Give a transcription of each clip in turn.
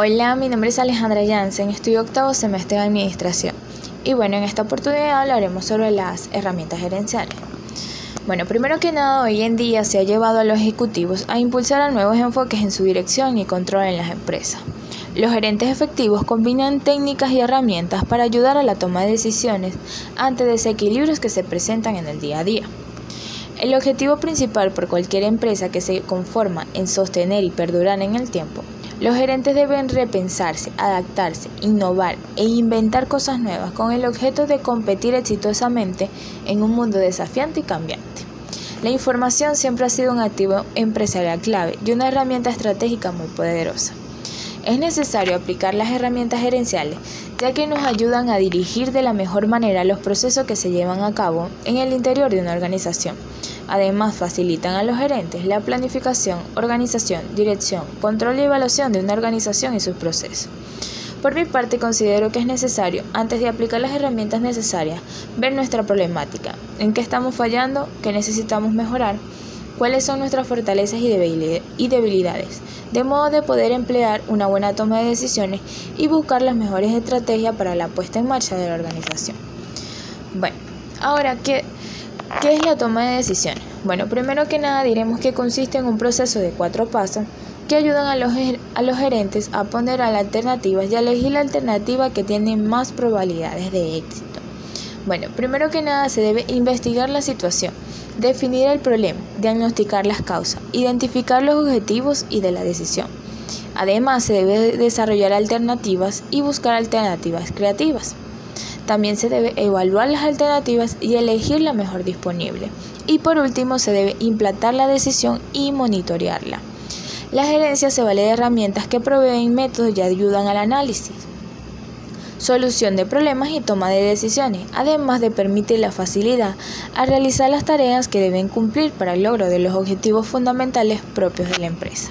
Hola, mi nombre es Alejandra Jansen, estudio octavo semestre de Administración. Y bueno, en esta oportunidad hablaremos sobre las herramientas gerenciales. Bueno, primero que nada, hoy en día se ha llevado a los ejecutivos a impulsar nuevos enfoques en su dirección y control en las empresas. Los gerentes efectivos combinan técnicas y herramientas para ayudar a la toma de decisiones ante desequilibrios que se presentan en el día a día. El objetivo principal por cualquier empresa que se conforma en sostener y perdurar en el tiempo los gerentes deben repensarse, adaptarse, innovar e inventar cosas nuevas con el objeto de competir exitosamente en un mundo desafiante y cambiante. La información siempre ha sido un activo empresarial clave y una herramienta estratégica muy poderosa. Es necesario aplicar las herramientas gerenciales, ya que nos ayudan a dirigir de la mejor manera los procesos que se llevan a cabo en el interior de una organización Además, facilitan a los gerentes la planificación, organización, dirección, control y evaluación de una organización y sus procesos. Por mi parte, considero que es necesario, antes de aplicar las herramientas necesarias, ver nuestra problemática, en qué estamos fallando, qué necesitamos mejorar, cuáles son nuestras fortalezas y debilidades, de modo de poder emplear una buena toma de decisiones y buscar las mejores estrategias para la puesta en marcha de la organización. Bueno, ahora, ¿qué, ¿Qué es la toma de decisiones? Bueno, primero que nada diremos que consiste en un proceso de cuatro pasos que ayudan a los, a los gerentes a poner a las alternativas y a elegir la alternativa que tiene más probabilidades de éxito. Bueno, primero que nada se debe investigar la situación, definir el problema, diagnosticar las causas, identificar los objetivos y de la decisión. Además, se debe desarrollar alternativas y buscar alternativas creativas. También se debe evaluar las alternativas y elegir la mejor disponible. Y por último, se debe implantar la decisión y monitorearla. La gerencia se vale de herramientas que proveen métodos y ayudan al análisis, solución de problemas y toma de decisiones, además de permitir la facilidad a realizar las tareas que deben cumplir para el logro de los objetivos fundamentales propios de la empresa.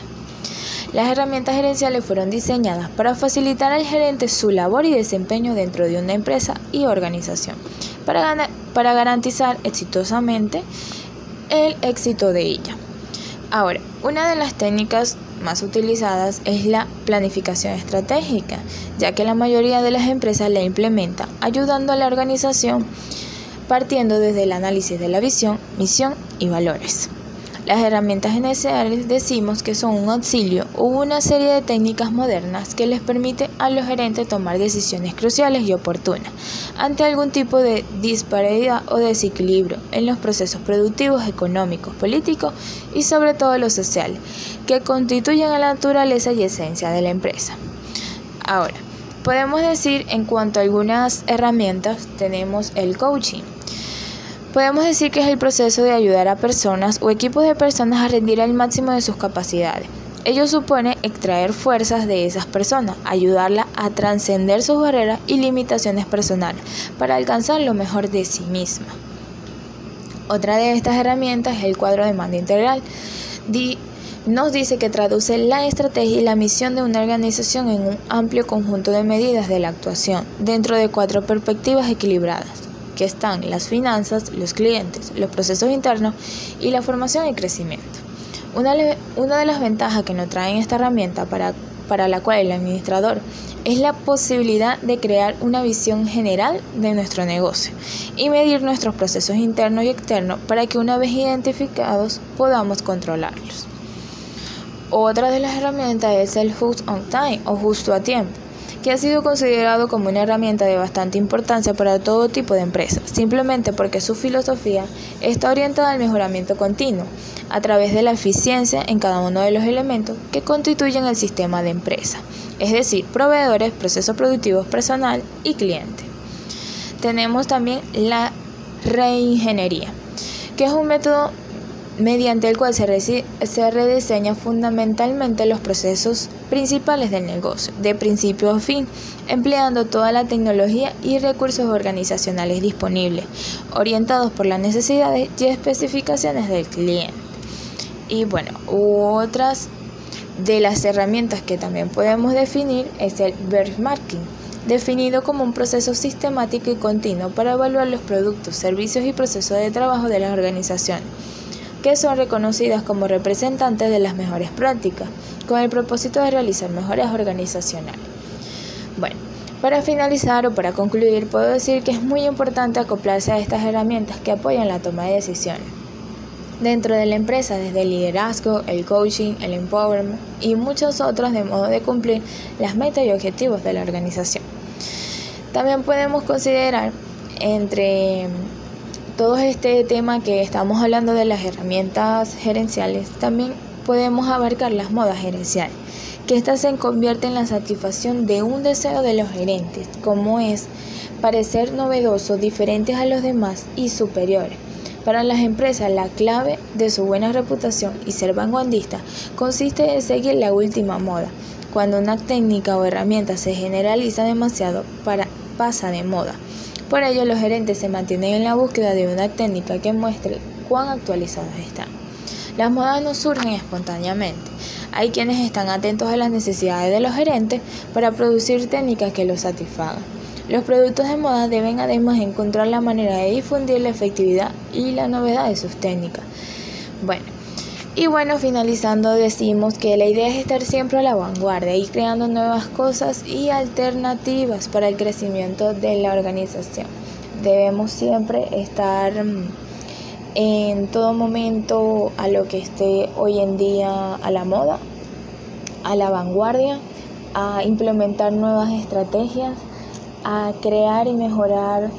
Las herramientas gerenciales fueron diseñadas para facilitar al gerente su labor y desempeño dentro de una empresa y organización, para, para garantizar exitosamente el éxito de ella. Ahora, una de las técnicas más utilizadas es la planificación estratégica, ya que la mayoría de las empresas la implementa, ayudando a la organización partiendo desde el análisis de la visión, misión y valores. Las herramientas iniciales decimos que son un auxilio o una serie de técnicas modernas que les permite a los gerentes tomar decisiones cruciales y oportunas ante algún tipo de disparidad o desequilibrio en los procesos productivos, económicos, políticos y sobre todo los sociales, que constituyen la naturaleza y esencia de la empresa. Ahora, podemos decir en cuanto a algunas herramientas, tenemos el coaching Podemos decir que es el proceso de ayudar a personas o equipos de personas a rendir al máximo de sus capacidades. Ello supone extraer fuerzas de esas personas, ayudarlas a trascender sus barreras y limitaciones personales para alcanzar lo mejor de sí misma. Otra de estas herramientas es el cuadro de mando integral. nos dice que traduce la estrategia y la misión de una organización en un amplio conjunto de medidas de la actuación dentro de cuatro perspectivas equilibradas que están las finanzas, los clientes, los procesos internos y la formación y crecimiento. Una, de las ventajas que nos trae esta herramienta para, para la cual el administrador es la posibilidad de crear una visión general de nuestro negocio y medir nuestros procesos internos y externos para que una vez identificados podamos controlarlos. Otra de las herramientas es el Just on Time o justo a tiempo que ha sido considerado como una herramienta de bastante importancia para todo tipo de empresas, simplemente porque su filosofía está orientada al mejoramiento continuo, a través de la eficiencia en cada uno de los elementos que constituyen el sistema de empresa, es decir, proveedores, procesos productivos, personal y cliente. Tenemos también la reingeniería, que es un método mediante el cual se, se rediseña fundamentalmente los procesos principales del negocio, de principio a fin, empleando toda la tecnología y recursos organizacionales disponibles, orientados por las necesidades y especificaciones del cliente. Y bueno, otras de las herramientas que también podemos definir es el benchmarking, definido como un proceso sistemático y continuo para evaluar los productos, servicios y procesos de trabajo de las organizaciones que son reconocidas como representantes de las mejores prácticas con el propósito de realizar mejoras organizacionales. Bueno, para finalizar o para concluir, puedo decir que es muy importante acoplarse a estas herramientas que apoyan la toma de decisiones dentro de la empresa, desde el liderazgo, el coaching, el empowerment y muchos otros de modo de cumplir las metas y objetivos de la organización. También podemos considerar entre todo este tema que estamos hablando de las herramientas gerenciales, también podemos abarcar las modas gerenciales, que éstas se convierten en la satisfacción de un deseo de los gerentes, como es parecer novedoso, diferentes a los demás y superiores. Para las empresas, la clave de su buena reputación y ser vanguardista consiste en seguir la última moda. Cuando una técnica o herramienta se generaliza demasiado, para, pasa de moda. Por ello, los gerentes se mantienen en la búsqueda de una técnica que muestre cuán actualizados están. Las modas no surgen espontáneamente. Hay quienes están atentos a las necesidades de los gerentes para producir técnicas que los satisfagan. Los productos de moda deben además encontrar la manera de difundir la efectividad y la novedad de sus técnicas. Bueno, y bueno, finalizando decimos que la idea es estar siempre a la vanguardia y creando nuevas cosas y alternativas para el crecimiento de la organización. Debemos siempre estar mm, en todo momento a lo que esté hoy en día a la moda, a la vanguardia, a implementar nuevas estrategias a crear y mejorar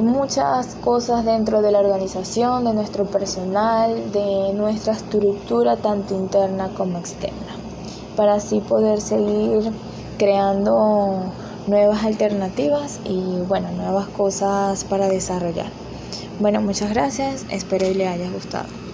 muchas cosas dentro de la organización, de nuestro personal, de nuestra estructura tanto interna como externa, para así poder seguir creando nuevas alternativas y bueno, nuevas cosas para desarrollar. Bueno, muchas gracias, espero que les haya gustado.